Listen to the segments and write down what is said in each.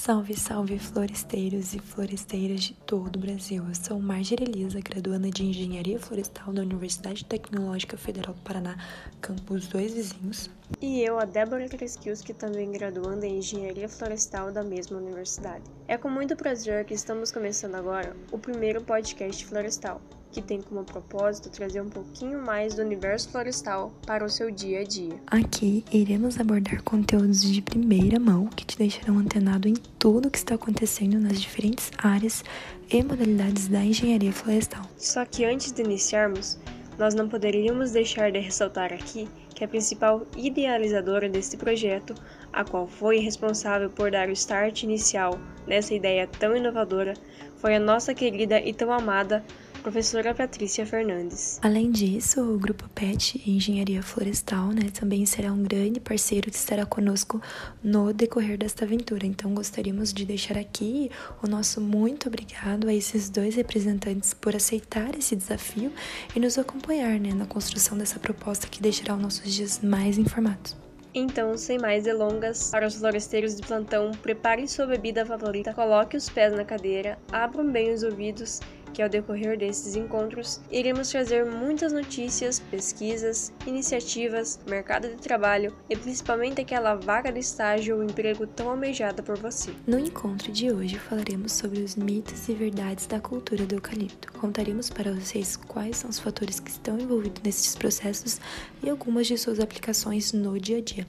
Salve, salve floresteiros e floresteiras de todo o Brasil. Eu sou Marjorie Elisa, graduanda de Engenharia Florestal da Universidade Tecnológica Federal do Paraná, campus Dois Vizinhos. E eu, a Débora Kreskiuski, também graduanda em Engenharia Florestal da mesma universidade. É com muito prazer que estamos começando agora o primeiro podcast florestal que tem como propósito trazer um pouquinho mais do universo florestal para o seu dia a dia. Aqui iremos abordar conteúdos de primeira mão que te deixarão antenado em tudo o que está acontecendo nas diferentes áreas e modalidades da engenharia florestal. Só que antes de iniciarmos, nós não poderíamos deixar de ressaltar aqui que a principal idealizadora deste projeto, a qual foi responsável por dar o start inicial nessa ideia tão inovadora, foi a nossa querida e tão amada professora Patrícia Fernandes. Além disso, o Grupo PET Engenharia Florestal né, também será um grande parceiro que estará conosco no decorrer desta aventura. Então, gostaríamos de deixar aqui o nosso muito obrigado a esses dois representantes por aceitar esse desafio e nos acompanhar né, na construção dessa proposta que deixará os nossos dias mais informados. Então, sem mais delongas, para os floresteiros de plantão, prepare sua bebida favorita, coloque os pés na cadeira, abram bem os ouvidos que ao decorrer desses encontros iremos trazer muitas notícias, pesquisas, iniciativas, mercado de trabalho e principalmente aquela vaga de estágio ou emprego tão almejada por você. No encontro de hoje falaremos sobre os mitos e verdades da cultura do eucalipto. Contaremos para vocês quais são os fatores que estão envolvidos nesses processos e algumas de suas aplicações no dia a dia.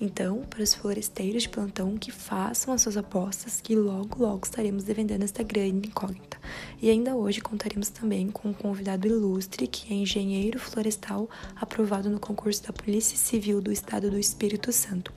Então, para os floresteiros de plantão que façam as suas apostas, que logo logo estaremos defendendo esta grande incógnita. E ainda hoje contaremos também com um convidado ilustre que é engenheiro florestal aprovado no concurso da Polícia Civil do Estado do Espírito Santo.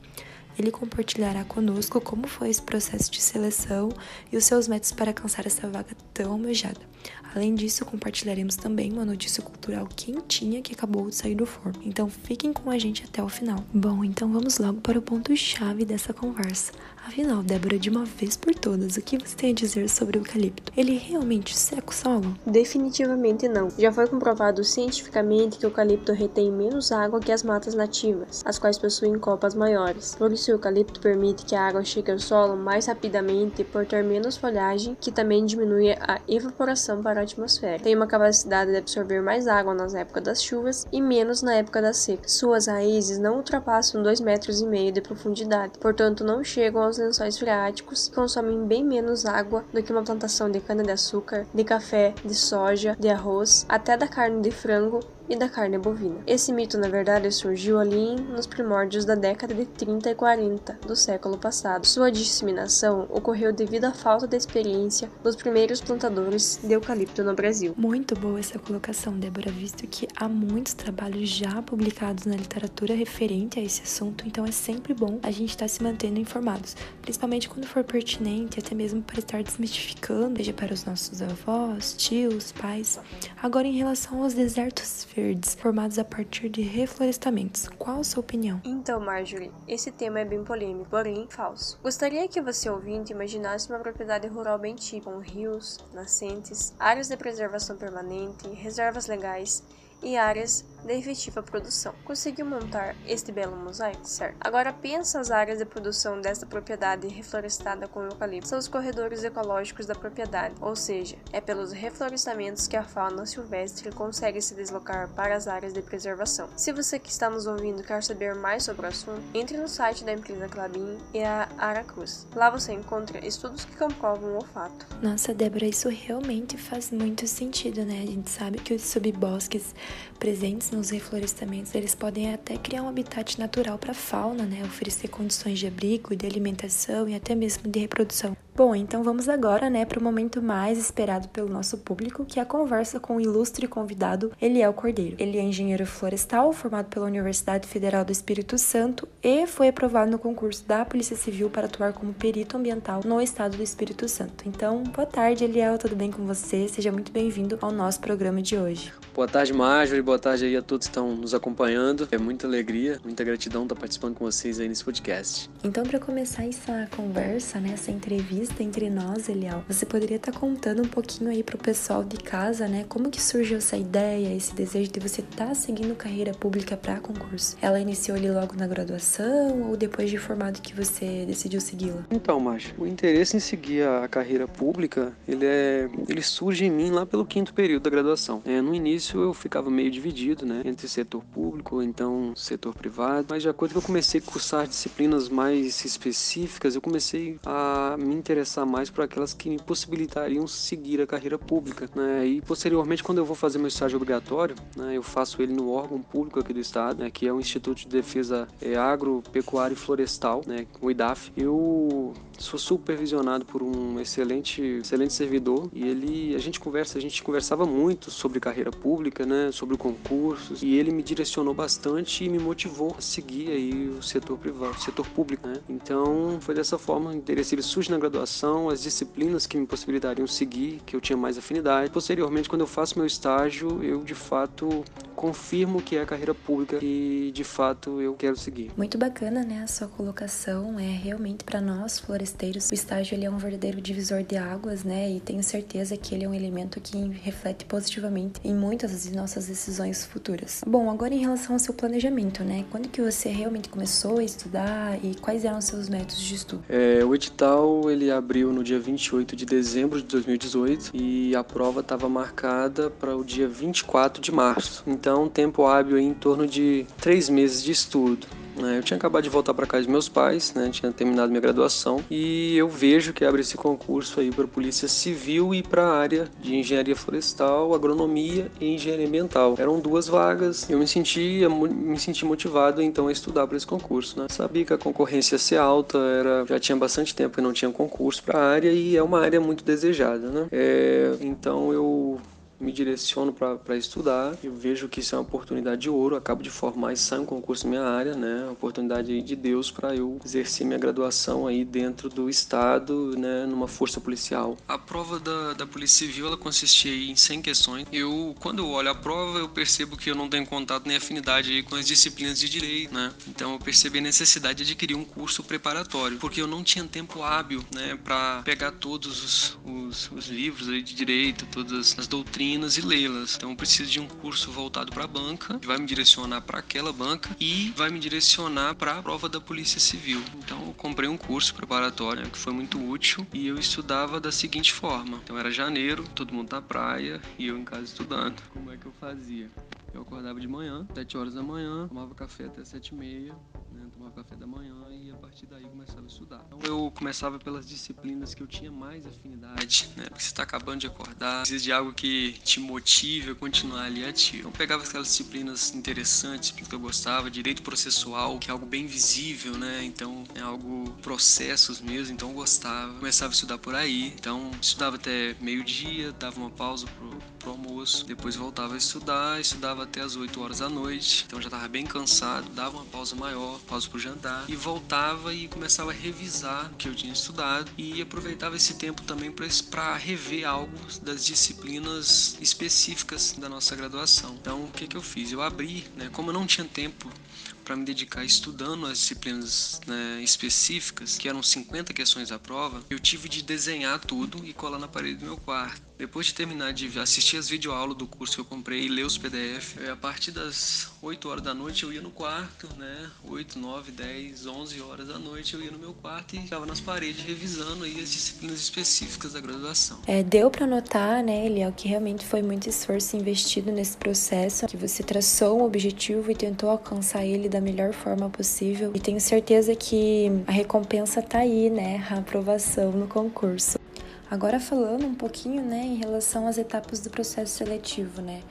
Ele compartilhará conosco como foi esse processo de seleção e os seus métodos para alcançar essa vaga tão almejada. Além disso, compartilharemos também uma notícia cultural quentinha que acabou de sair do forno. Então fiquem com a gente até o final. Bom, então vamos logo para o ponto-chave dessa conversa. Afinal, Débora, de uma vez por todas, o que você tem a dizer sobre o eucalipto? Ele realmente seca o solo? Definitivamente não. Já foi comprovado cientificamente que o eucalipto retém menos água que as matas nativas, as quais possuem copas maiores. Por isso, o eucalipto permite que a água chegue ao solo mais rapidamente por ter menos folhagem, que também diminui a evaporação para a atmosfera. Tem uma capacidade de absorver mais água nas épocas das chuvas e menos na época da seca. Suas raízes não ultrapassam 2,5 metros e meio de profundidade, portanto não chegam aos lençóis freáticos e consomem bem menos água do que uma plantação de cana-de-açúcar, de café, de soja, de arroz, até da carne de frango e da carne bovina. Esse mito, na verdade, surgiu ali nos primórdios da década de 30 e 40 do século passado. Sua disseminação ocorreu devido à falta de experiência dos primeiros plantadores de eucalipto no Brasil. Muito boa essa colocação, Débora, visto que há muitos trabalhos já publicados na literatura referente a esse assunto, então é sempre bom a gente estar se mantendo informados, principalmente quando for pertinente, até mesmo para estar desmistificando, seja para os nossos avós, tios, pais. Agora, em relação aos desertos verdes formados a partir de reflorestamentos. Qual a sua opinião? Então, Marjorie, esse tema é bem polêmico, porém falso. Gostaria que você ouvinte imaginasse uma propriedade rural bem típica, com rios, nascentes, áreas de preservação permanente, reservas legais e áreas de efetiva produção. Conseguiu montar este belo mosaico? Certo. Agora pensa as áreas de produção desta propriedade reflorestada com eucalipto. São os corredores ecológicos da propriedade, ou seja, é pelos reflorestamentos que a fauna silvestre consegue se deslocar para as áreas de preservação. Se você que está nos ouvindo quer saber mais sobre o assunto, entre no site da empresa Clabin e a Aracruz. Lá você encontra estudos que comprovam o fato. Nossa, Débora, isso realmente faz muito sentido, né? A gente sabe que os subbosques presentes nos reflorestamentos, eles podem até criar um habitat natural para a fauna, né? Oferecer condições de abrigo, de alimentação e até mesmo de reprodução. Bom, então vamos agora, né, para o momento mais esperado pelo nosso público, que é a conversa com o ilustre convidado Eliel Cordeiro. Ele é engenheiro florestal, formado pela Universidade Federal do Espírito Santo e foi aprovado no concurso da Polícia Civil para atuar como perito ambiental no estado do Espírito Santo. Então, boa tarde, Eliel, tudo bem com você? Seja muito bem-vindo ao nosso programa de hoje. Boa tarde, Marjorie, boa tarde aí a todos que estão nos acompanhando. É muita alegria, muita gratidão estar participando com vocês aí nesse podcast. Então, para começar essa conversa, né, essa entrevista, entre nós, Eliel, você poderia estar tá contando um pouquinho aí pro pessoal de casa, né? Como que surgiu essa ideia, esse desejo de você estar tá seguindo carreira pública para concurso? Ela iniciou ali logo na graduação ou depois de formado que você decidiu segui-la? Então, Márcio, o interesse em seguir a carreira pública, ele é, ele surge em mim lá pelo quinto período da graduação. É, no início eu ficava meio dividido, né, entre setor público então setor privado, mas de acordo que eu comecei a cursar disciplinas mais específicas, eu comecei a me interessar mais por aquelas que me possibilitariam seguir a carreira pública, né, e posteriormente quando eu vou fazer meu estágio obrigatório, né, eu faço ele no órgão público aqui do estado, né, que é o Instituto de Defesa é, Agropecuária e Florestal, né, o IDAF. Eu sou supervisionado por um excelente, excelente servidor e ele, a gente conversa, a gente conversava muito sobre carreira pública, né, sobre concursos e ele me direcionou bastante e me motivou a seguir aí o setor privado, o setor público, né. Então foi dessa forma, o interesse ele surge na graduação, as disciplinas que me possibilitariam seguir, que eu tinha mais afinidade. Posteriormente, quando eu faço meu estágio, eu de fato confirmo que é a carreira pública e de fato eu quero seguir. Muito bacana, né, a sua colocação, é realmente para nós foresteiros, o estágio ele é um verdadeiro divisor de águas, né, e tenho certeza que ele é um elemento que reflete positivamente em muitas das nossas decisões futuras. Bom, agora em relação ao seu planejamento, né, quando que você realmente começou a estudar e quais eram os seus métodos de estudo? É, o edital ele abriu no dia 28 de dezembro de 2018 e a prova estava marcada para o dia 24 de março. Então, um tempo hábil em torno de três meses de estudo. Né? Eu tinha acabado de voltar para casa de meus pais, né? tinha terminado minha graduação e eu vejo que abre esse concurso aí para Polícia Civil e para a área de Engenharia Florestal, Agronomia e Engenharia Ambiental. Eram duas vagas. Eu me sentia me senti motivado então a estudar para esse concurso. Né? Sabia que a concorrência ia ser alta, era já tinha bastante tempo que não tinha concurso para a área e é uma área muito desejada, né? É, então eu me direciono para estudar. Eu vejo que isso é uma oportunidade de ouro. Acabo de formar e saio um concurso na minha área, né? Uma oportunidade de Deus para eu exercer minha graduação aí dentro do estado, né? Numa força policial. A prova da, da Polícia Civil ela consistia em 100 questões. Eu, quando eu olho a prova, eu percebo que eu não tenho contato nem afinidade com as disciplinas de direito, né? Então eu percebi a necessidade de adquirir um curso preparatório, porque eu não tinha tempo hábil, né? Para pegar todos os, os, os livros de direito, todas as doutrinas e lê-las. Então eu preciso de um curso voltado para a banca, que vai me direcionar para aquela banca e vai me direcionar para a prova da Polícia Civil. Então eu comprei um curso preparatório né, que foi muito útil e eu estudava da seguinte forma. Então era janeiro, todo mundo na praia e eu em casa estudando. Como é que eu fazia? Eu acordava de manhã, 7 horas da manhã, tomava café até 7 e meia, né, tomava café da manhã e a partir daí começava a estudar. Então eu começava pelas disciplinas que eu tinha mais afinidade, né, porque você está acabando de acordar, precisa de algo que te motive a continuar ali ativo. Então eu pegava aquelas disciplinas interessantes que eu gostava, direito processual, que é algo bem visível, né, então é algo processos mesmo, então eu gostava. Começava a estudar por aí, então estudava até meio-dia, dava uma pausa pro, pro almoço, depois voltava a estudar, estudava até as 8 horas da noite, então já estava bem cansado, dava uma pausa maior, pausa pro jantar e voltava e começava a revisar o que eu tinha estudado e aproveitava esse tempo também para rever algo das disciplinas específicas da nossa graduação. Então, o que que eu fiz? Eu abri, né, como eu não tinha tempo para me dedicar estudando as disciplinas né, específicas, que eram 50 questões à prova, eu tive de desenhar tudo e colar na parede do meu quarto. Depois de terminar de assistir as videoaulas do curso que eu comprei e ler os PDF, a partir das 8 horas da noite eu ia no quarto, né? 8, 9, 10, 11 horas da noite eu ia no meu quarto e ficava nas paredes revisando aí as disciplinas específicas da graduação. É, deu para notar, né, Eliel, que realmente foi muito esforço investido nesse processo, que você traçou um objetivo e tentou alcançar ele da melhor forma possível. E tenho certeza que a recompensa tá aí, né? A aprovação no concurso. Agora falando um pouquinho, né, em relação às etapas do processo seletivo, né?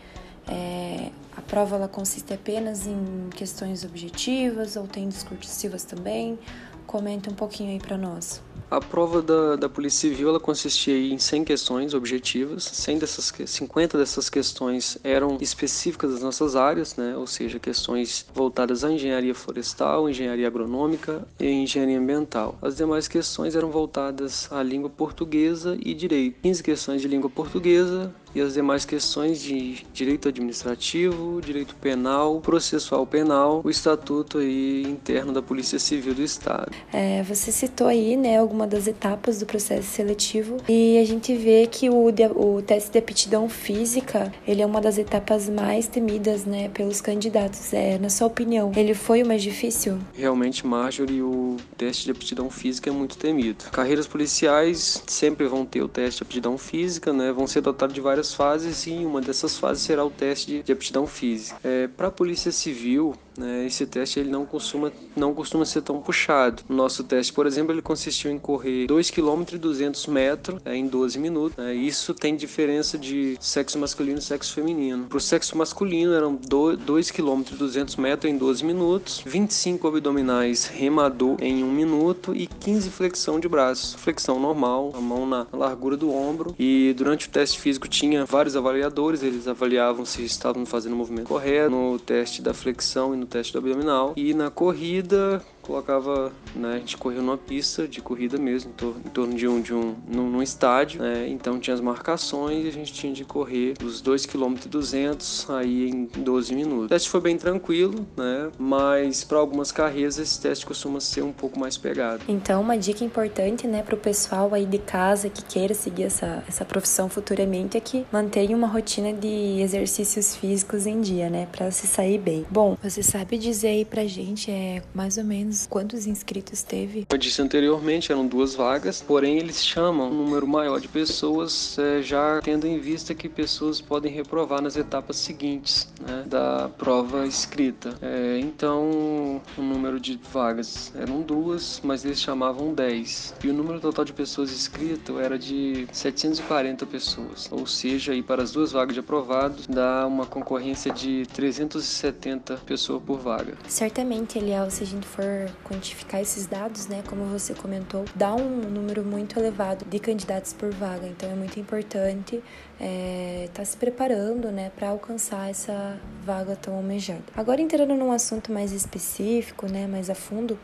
É, a prova ela consiste apenas em questões objetivas ou tem discursivas também? Comenta um pouquinho aí para nós. A prova da, da Polícia Civil ela consistia em 100 questões objetivas, 100 dessas, 50 dessas questões eram específicas das nossas áreas, né? ou seja, questões voltadas à engenharia florestal, engenharia agronômica e engenharia ambiental. As demais questões eram voltadas à língua portuguesa e direito. 15 questões de língua portuguesa, e as demais questões de direito administrativo, direito penal, processual penal, o estatuto aí interno da Polícia Civil do Estado. É, você citou aí, né, alguma das etapas do processo seletivo e a gente vê que o, o teste de aptidão física, ele é uma das etapas mais temidas, né, pelos candidatos. É, na sua opinião, ele foi o mais difícil? Realmente, Marjorie, o teste de aptidão física é muito temido. Carreiras policiais sempre vão ter o teste de aptidão física, né, vão ser dotados de várias fases e uma dessas fases será o teste de, aptidão física. É, Para a Polícia Civil, né, esse teste ele não costuma, não costuma ser tão puxado. Nosso teste, por exemplo, ele consistiu em correr 2 km e 200 metros é, em 12 minutos. Né, isso tem diferença de sexo masculino e sexo feminino. Para o sexo masculino eram 2 km e 200 metros em 12 minutos, 25 abdominais remador em 1 minuto e 15 flexão de braço. Flexão normal, a mão na largura do ombro. E durante o teste físico tinha vários avaliadores, eles avaliavam se estavam fazendo o movimento correto. No teste da flexão e no teste do abdominal. E na corrida, colocava, né, a gente correu numa pista de corrida mesmo, em, torno, em torno de um, de um num, num estádio, né, então tinha as marcações e a gente tinha de correr os 2 km e 200 aí em 12 minutos. O teste foi bem tranquilo, né, mas para algumas carreiras esse teste costuma ser um pouco mais pegado. Então, uma dica importante, né, para o pessoal aí de casa que queira seguir essa, essa profissão futuramente é que mantenha uma rotina de exercícios físicos em dia, né, para se sair bem. Bom, você sabe dizer aí pra gente é mais ou menos quantos inscritos teve? Eu disse anteriormente, eram duas vagas, porém eles chamam um número maior de pessoas, é, já tendo em vista que pessoas podem reprovar nas etapas seguintes né, da prova escrita. É, então, o número de vagas eram duas, mas eles chamavam 10. E o número total de pessoas inscritas era de 740 pessoas, ou seja, aí para as duas vagas de aprovados, dá uma concorrência de 370 pessoas por vaga. Certamente, Eliel, se a gente for quantificar esses dados, né, como você comentou, dá um número muito elevado de candidatos por vaga. Então é muito importante estar é, tá se preparando, né, para alcançar essa vaga tão almejada. Agora entrando num assunto mais específico, né, mais a fundo,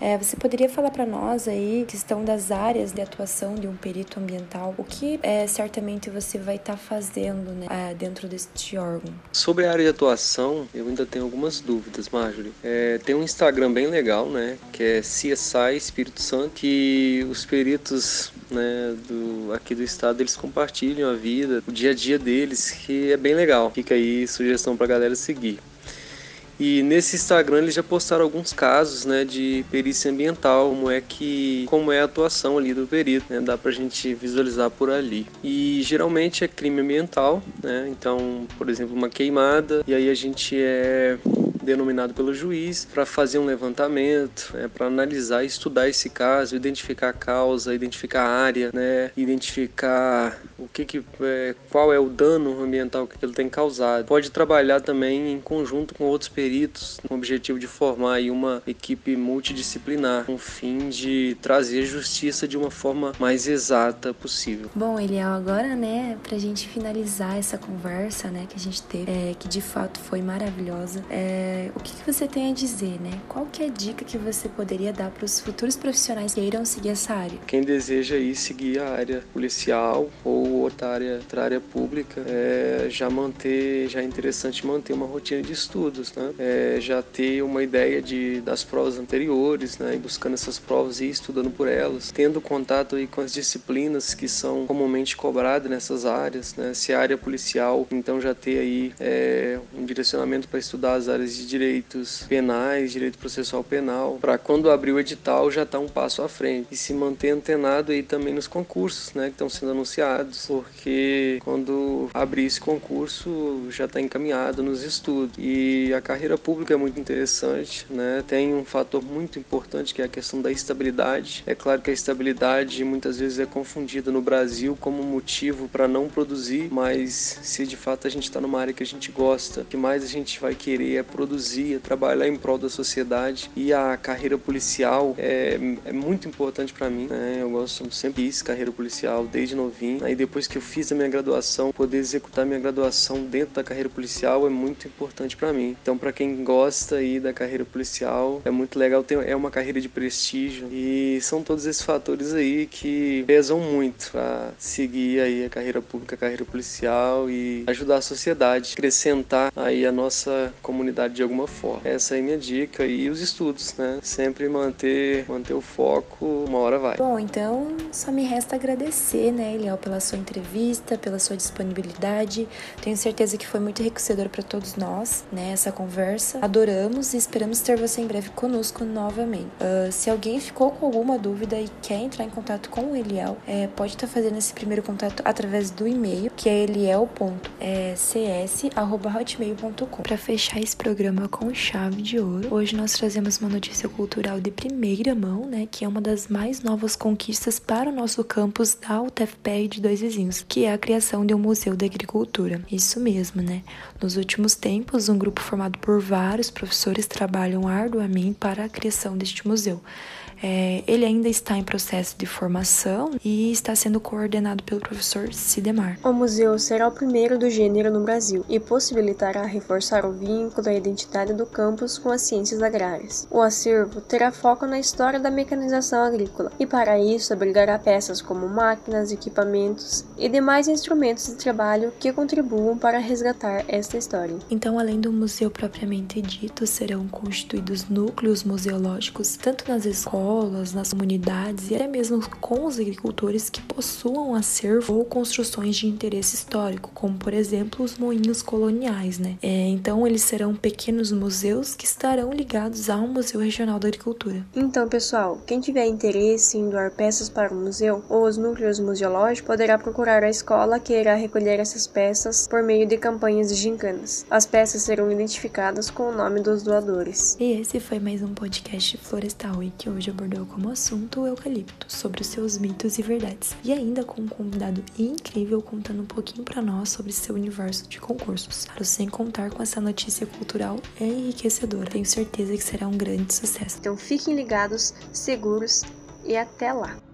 é, você poderia falar para nós aí questão das áreas de atuação de um perito ambiental? O que é, certamente você vai estar tá fazendo, né, é, dentro deste órgão? Sobre a área de atuação, eu ainda tenho algumas dúvidas, Marjorie. É, tem um Instagram bem legal, né, que é CSI Espírito Santo, que os peritos né, do, aqui do estado, eles compartilham a vida, o dia a dia deles, que é bem legal. Fica aí sugestão pra galera seguir. E nesse Instagram eles já postaram alguns casos, né, de perícia ambiental, como é que, como é a atuação ali do perito, né, dá pra gente visualizar por ali. E geralmente é crime ambiental, né, então, por exemplo, uma queimada, e aí a gente é denominado pelo juiz para fazer um levantamento, né, para analisar e estudar esse caso, identificar a causa, identificar a área, né, identificar o que, que é, qual é o dano ambiental que ele tem causado. Pode trabalhar também em conjunto com outros peritos, com o objetivo de formar aí uma equipe multidisciplinar, com o fim de trazer justiça de uma forma mais exata possível. Bom, Eliel, agora, né, pra gente finalizar essa conversa, né, que a gente teve, é, que de fato foi maravilhosa, é, o que, que você tem a dizer, né? Qual que é a dica que você poderia dar para os futuros profissionais que irão seguir essa área? Quem deseja ir seguir a área policial ou outra área, outra área pública, é, já manter, já é interessante manter uma rotina de estudos, né? É, já ter uma ideia de, das provas anteriores, né? E buscando essas provas e estudando por elas, tendo contato aí com as disciplinas que são comumente cobradas nessas áreas, né? Se a área policial, então já ter aí é, um direcionamento para estudar as áreas de direitos penais, direito processual penal, para quando abrir o edital já estar tá um passo à frente e se manter antenado aí também nos concursos, né? Que estão sendo anunciados porque quando abrir esse concurso já está encaminhado nos estudos. E a carreira pública é muito interessante, né? Tem um fator muito importante que é a questão da estabilidade. É claro que a estabilidade muitas vezes é confundida no Brasil como motivo para não produzir, mas se de fato a gente está numa área que a gente gosta, o que mais a gente vai querer é produzir produzir, a trabalhar em prol da sociedade e a carreira policial é, é muito importante para mim. Né? Eu gosto sempre fiz carreira policial desde novinho. Aí depois que eu fiz a minha graduação, poder executar minha graduação dentro da carreira policial é muito importante para mim. Então, para quem gosta aí da carreira policial, é muito legal. Ter, é uma carreira de prestígio e são todos esses fatores aí que pesam muito para seguir aí a carreira pública, a carreira policial e ajudar a sociedade, acrescentar aí a nossa comunidade de alguma forma. Essa é a minha dica e os estudos, né? Sempre manter, manter o foco, uma hora vai. Bom, então só me resta agradecer, né, Eliel, pela sua entrevista, pela sua disponibilidade. Tenho certeza que foi muito enriquecedor para todos nós, né, essa conversa. Adoramos e esperamos ter você em breve conosco novamente. Uh, se alguém ficou com alguma dúvida e quer entrar em contato com o Eliel, é, pode estar tá fazendo esse primeiro contato através do e-mail, que é eliel.cs.hotmail.com. Para fechar esse programa com chave de ouro, hoje nós trazemos uma notícia cultural de primeira mão, né, que é uma das mais novas conquistas para o nosso campus da UTFPR de Dois Vizinhos, que é a criação de um museu da agricultura. Isso mesmo, né? Nos últimos tempos, um grupo formado por vários professores trabalham arduamente para a criação deste museu. É, ele ainda está em processo de formação e está sendo coordenado pelo professor Sidemar. O museu será o primeiro do gênero no Brasil e possibilitará reforçar o vínculo da identidade do campus com as ciências agrárias. O acervo terá foco na história da mecanização agrícola e, para isso, abrigará peças como máquinas, equipamentos e demais instrumentos de trabalho que contribuam para resgatar esta história. Então, além do museu propriamente dito, serão constituídos núcleos museológicos tanto nas escolas escolas, nas comunidades e até mesmo com os agricultores que possuam acervo ou construções de interesse histórico, como por exemplo os moinhos coloniais, né? É, então eles serão pequenos museus que estarão ligados ao Museu Regional da Agricultura. Então, pessoal, quem tiver interesse em doar peças para o museu ou os núcleos museológicos poderá procurar a escola que irá recolher essas peças por meio de campanhas de gincanas. As peças serão identificadas com o nome dos doadores. E esse foi mais um podcast Florestal e que hoje eu abordou como assunto o eucalipto, sobre os seus mitos e verdades, e ainda com um convidado incrível contando um pouquinho para nós sobre seu universo de concursos. Para sem contar com essa notícia cultural enriquecedora, tenho certeza que será um grande sucesso. Então fiquem ligados, seguros e até lá!